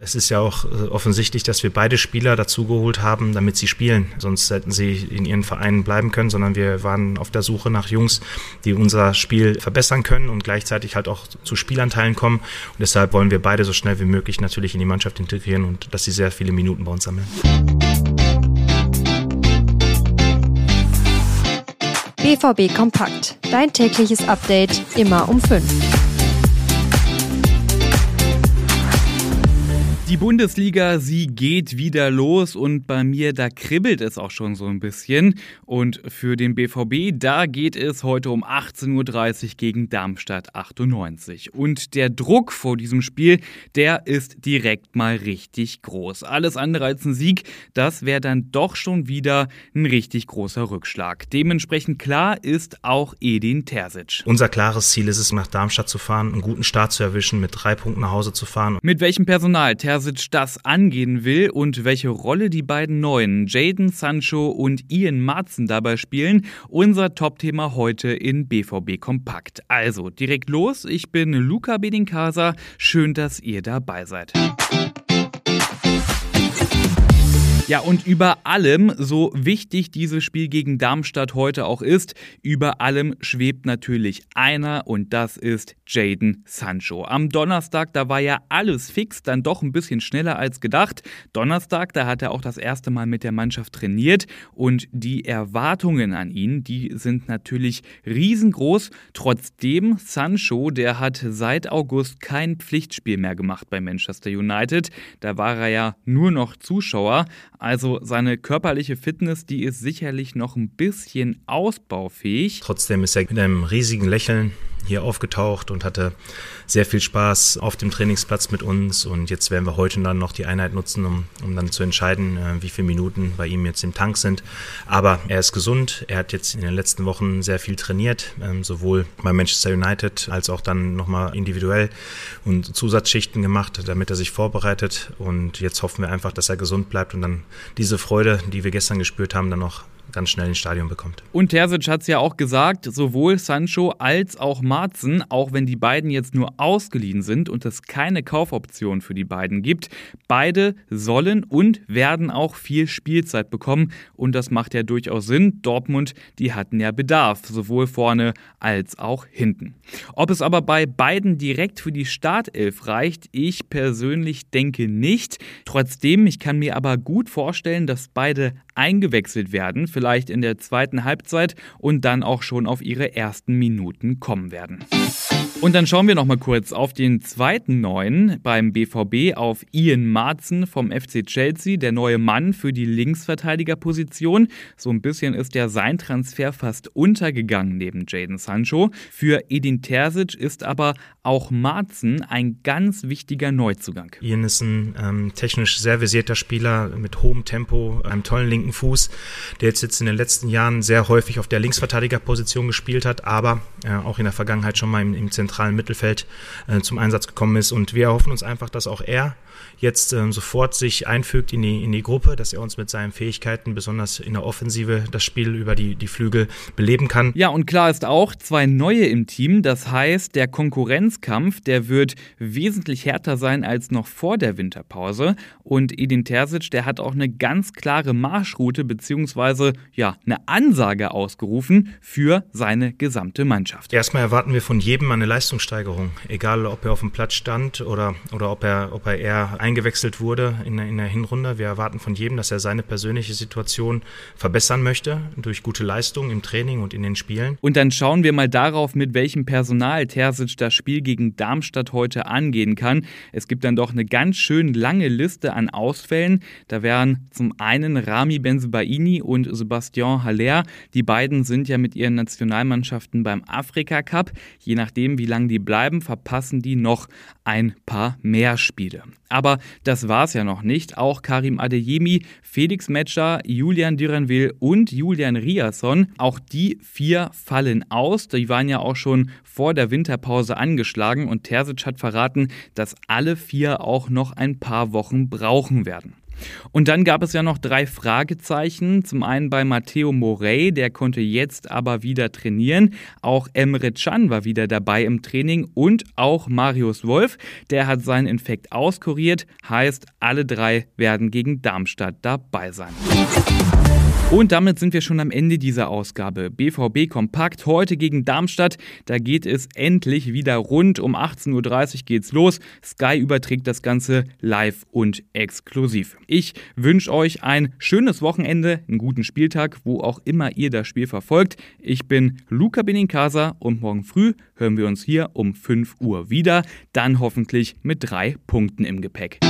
Es ist ja auch äh, offensichtlich, dass wir beide Spieler dazugeholt haben, damit sie spielen. Sonst hätten sie in ihren Vereinen bleiben können, sondern wir waren auf der Suche nach Jungs, die unser Spiel verbessern können und gleichzeitig halt auch zu Spielanteilen kommen. Und deshalb wollen wir beide so schnell wie möglich natürlich in die Mannschaft integrieren und dass sie sehr viele Minuten bei uns sammeln. BVB Kompakt. Dein tägliches Update immer um 5. Die Bundesliga, sie geht wieder los und bei mir, da kribbelt es auch schon so ein bisschen. Und für den BVB, da geht es heute um 18.30 Uhr gegen Darmstadt 98. Und der Druck vor diesem Spiel, der ist direkt mal richtig groß. Alles andere als ein Sieg, das wäre dann doch schon wieder ein richtig großer Rückschlag. Dementsprechend klar ist auch Edin Terzic. Unser klares Ziel ist es, nach Darmstadt zu fahren, einen guten Start zu erwischen, mit drei Punkten nach Hause zu fahren. Mit welchem Personal Terzic Terzic das angehen will und welche Rolle die beiden Neuen, Jaden Sancho und Ian Marzen dabei spielen, unser Top-Thema heute in BVB Kompakt. Also direkt los, ich bin Luca Bedinkasa, schön, dass ihr dabei seid. Ja, und über allem, so wichtig dieses Spiel gegen Darmstadt heute auch ist, über allem schwebt natürlich einer und das ist Jaden Sancho. Am Donnerstag, da war ja alles fix, dann doch ein bisschen schneller als gedacht. Donnerstag, da hat er auch das erste Mal mit der Mannschaft trainiert und die Erwartungen an ihn, die sind natürlich riesengroß. Trotzdem, Sancho, der hat seit August kein Pflichtspiel mehr gemacht bei Manchester United. Da war er ja nur noch Zuschauer. Also seine körperliche Fitness, die ist sicherlich noch ein bisschen ausbaufähig. Trotzdem ist er mit einem riesigen Lächeln hier aufgetaucht und hatte sehr viel Spaß auf dem Trainingsplatz mit uns. Und jetzt werden wir heute dann noch die Einheit nutzen, um, um dann zu entscheiden, äh, wie viele Minuten bei ihm jetzt im Tank sind. Aber er ist gesund. Er hat jetzt in den letzten Wochen sehr viel trainiert, ähm, sowohl bei Manchester United als auch dann nochmal individuell und Zusatzschichten gemacht, damit er sich vorbereitet. Und jetzt hoffen wir einfach, dass er gesund bleibt und dann diese Freude, die wir gestern gespürt haben, dann noch ganz schnell ins Stadion bekommt. Und Terzic hat es ja auch gesagt, sowohl Sancho als auch Marzen, auch wenn die beiden jetzt nur ausgeliehen sind und es keine Kaufoption für die beiden gibt, beide sollen und werden auch viel Spielzeit bekommen und das macht ja durchaus Sinn. Dortmund, die hatten ja Bedarf, sowohl vorne als auch hinten. Ob es aber bei beiden direkt für die Startelf reicht, ich persönlich denke nicht. Trotzdem, ich kann mir aber gut vorstellen, dass beide eingewechselt werden, vielleicht in der zweiten Halbzeit und dann auch schon auf ihre ersten Minuten kommen werden. Und dann schauen wir noch mal kurz auf den zweiten Neuen beim BVB, auf Ian Marzen vom FC Chelsea, der neue Mann für die Linksverteidigerposition. So ein bisschen ist ja sein Transfer fast untergegangen neben Jaden Sancho. Für Edin Terzic ist aber auch Marzen ein ganz wichtiger Neuzugang. Ian ist ein ähm, technisch sehr versierter Spieler mit hohem Tempo, einem tollen linken Fuß, der jetzt, jetzt in den letzten Jahren sehr häufig auf der Linksverteidigerposition gespielt hat, aber äh, auch in der Vergangenheit schon mal im, im zentralen Mittelfeld äh, zum Einsatz gekommen ist. Und wir erhoffen uns einfach, dass auch er jetzt ähm, sofort sich einfügt in die, in die Gruppe, dass er uns mit seinen Fähigkeiten, besonders in der Offensive, das Spiel über die, die Flügel beleben kann. Ja, und klar ist auch, zwei neue im Team. Das heißt, der Konkurrenzkampf, der wird wesentlich härter sein als noch vor der Winterpause. Und Edin Terzic, der hat auch eine ganz klare Marschroute bzw. ja, eine Ansage ausgerufen für seine gesamte Mannschaft. Erstmal erwarten wir von jedem eine Leistungssteigerung, egal ob er auf dem Platz stand oder, oder ob er, ob er eher eingewechselt wurde in, in der Hinrunde. Wir erwarten von jedem, dass er seine persönliche Situation verbessern möchte durch gute Leistung im Training und in den Spielen. Und dann schauen wir mal darauf, mit welchem Personal Terzic das Spiel gegen Darmstadt heute angehen kann. Es gibt dann doch eine ganz schön lange Liste an Ausfällen. Da wären zum einen Rami Benzebaini und Sebastian Haller. Die beiden sind ja mit ihren Nationalmannschaften beim Afrika Cup. Je nachdem, wie lange die bleiben, verpassen die noch ein paar mehr Spiele. Aber das war es ja noch nicht. Auch Karim Adeyemi, Felix Metscher, Julian Dürenwil und Julian Riasson, auch die vier fallen aus. Die waren ja auch schon vor der Winterpause angeschlagen und Terzic hat verraten, dass alle vier auch noch ein paar Wochen brauchen werden. Und dann gab es ja noch drei Fragezeichen. Zum einen bei Matteo Morey, der konnte jetzt aber wieder trainieren. Auch Emre Can war wieder dabei im Training und auch Marius Wolf, der hat seinen Infekt auskuriert. Heißt, alle drei werden gegen Darmstadt dabei sein. Und damit sind wir schon am Ende dieser Ausgabe. BVB Kompakt heute gegen Darmstadt. Da geht es endlich wieder rund. Um 18.30 Uhr geht's los. Sky überträgt das Ganze live und exklusiv. Ich wünsche euch ein schönes Wochenende, einen guten Spieltag, wo auch immer ihr das Spiel verfolgt. Ich bin Luca Benincasa und morgen früh hören wir uns hier um 5 Uhr wieder. Dann hoffentlich mit drei Punkten im Gepäck.